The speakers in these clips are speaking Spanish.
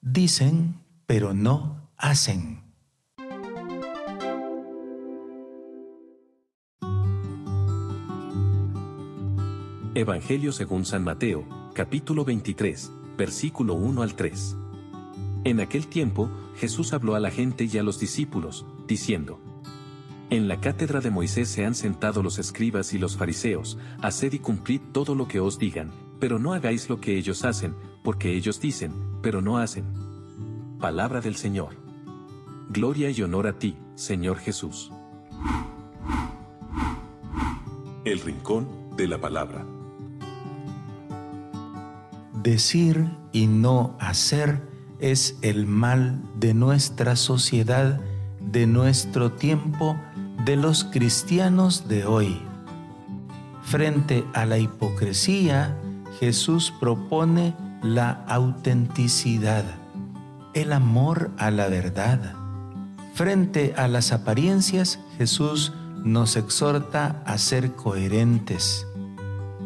dicen, pero no hacen. Evangelio según San Mateo, capítulo 23, versículo 1 al 3. En aquel tiempo, Jesús habló a la gente y a los discípulos, diciendo, En la cátedra de Moisés se han sentado los escribas y los fariseos, haced y cumplid todo lo que os digan, pero no hagáis lo que ellos hacen, porque ellos dicen, pero no hacen. Palabra del Señor. Gloria y honor a ti, Señor Jesús. El Rincón de la Palabra. Decir y no hacer es el mal de nuestra sociedad, de nuestro tiempo, de los cristianos de hoy. Frente a la hipocresía, Jesús propone la autenticidad, el amor a la verdad. Frente a las apariencias, Jesús nos exhorta a ser coherentes.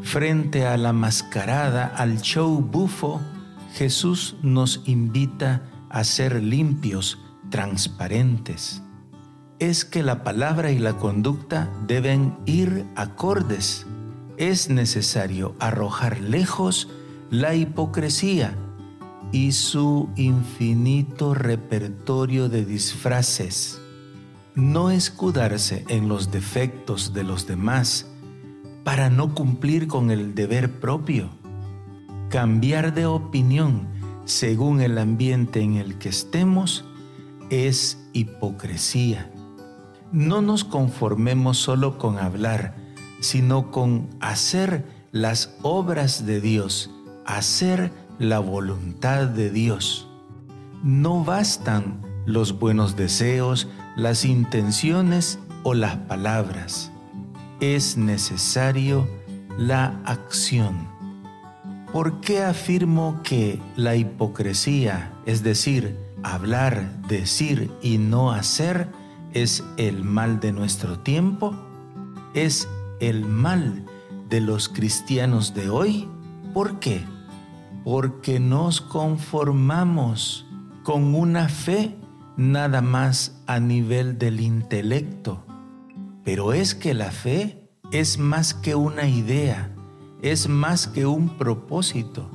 Frente a la mascarada, al show bufo, Jesús nos invita a ser limpios, transparentes. Es que la palabra y la conducta deben ir acordes. Es necesario arrojar lejos la hipocresía y su infinito repertorio de disfraces. No escudarse en los defectos de los demás para no cumplir con el deber propio. Cambiar de opinión según el ambiente en el que estemos es hipocresía. No nos conformemos solo con hablar, sino con hacer las obras de Dios hacer la voluntad de Dios. No bastan los buenos deseos, las intenciones o las palabras. Es necesario la acción. ¿Por qué afirmo que la hipocresía, es decir, hablar, decir y no hacer, es el mal de nuestro tiempo? ¿Es el mal de los cristianos de hoy? ¿Por qué? Porque nos conformamos con una fe nada más a nivel del intelecto. Pero es que la fe es más que una idea, es más que un propósito,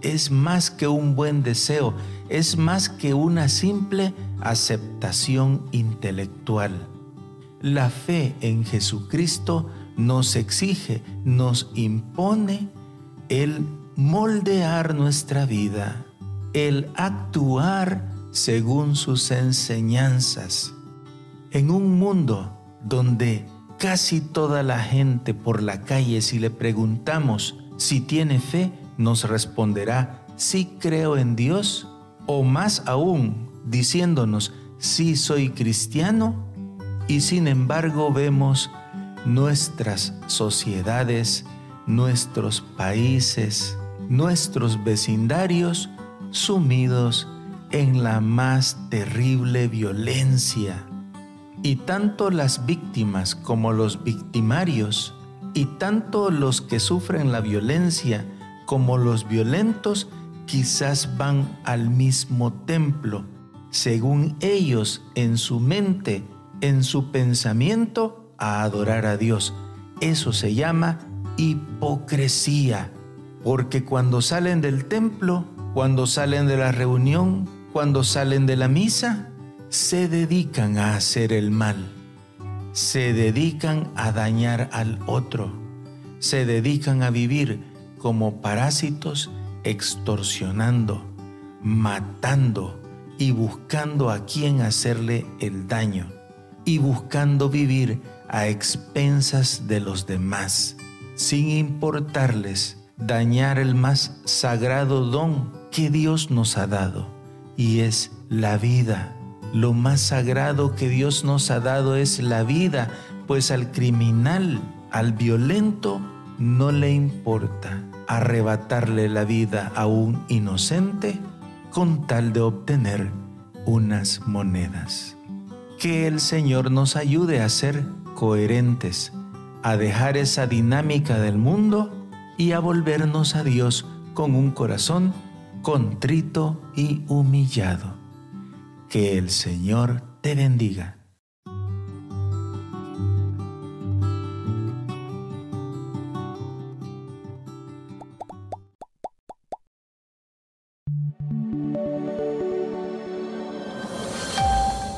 es más que un buen deseo, es más que una simple aceptación intelectual. La fe en Jesucristo nos exige, nos impone el moldear nuestra vida, el actuar según sus enseñanzas. En un mundo donde casi toda la gente por la calle si le preguntamos si tiene fe, nos responderá sí creo en Dios o más aún diciéndonos sí soy cristiano y sin embargo vemos nuestras sociedades nuestros países, nuestros vecindarios sumidos en la más terrible violencia. Y tanto las víctimas como los victimarios, y tanto los que sufren la violencia como los violentos, quizás van al mismo templo, según ellos en su mente, en su pensamiento, a adorar a Dios. Eso se llama hipocresía, porque cuando salen del templo, cuando salen de la reunión, cuando salen de la misa, se dedican a hacer el mal, se dedican a dañar al otro, se dedican a vivir como parásitos extorsionando, matando y buscando a quien hacerle el daño y buscando vivir a expensas de los demás sin importarles dañar el más sagrado don que Dios nos ha dado, y es la vida. Lo más sagrado que Dios nos ha dado es la vida, pues al criminal, al violento, no le importa arrebatarle la vida a un inocente con tal de obtener unas monedas. Que el Señor nos ayude a ser coherentes a dejar esa dinámica del mundo y a volvernos a Dios con un corazón contrito y humillado. Que el Señor te bendiga.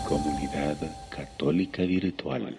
Comunidad Católica Virtual.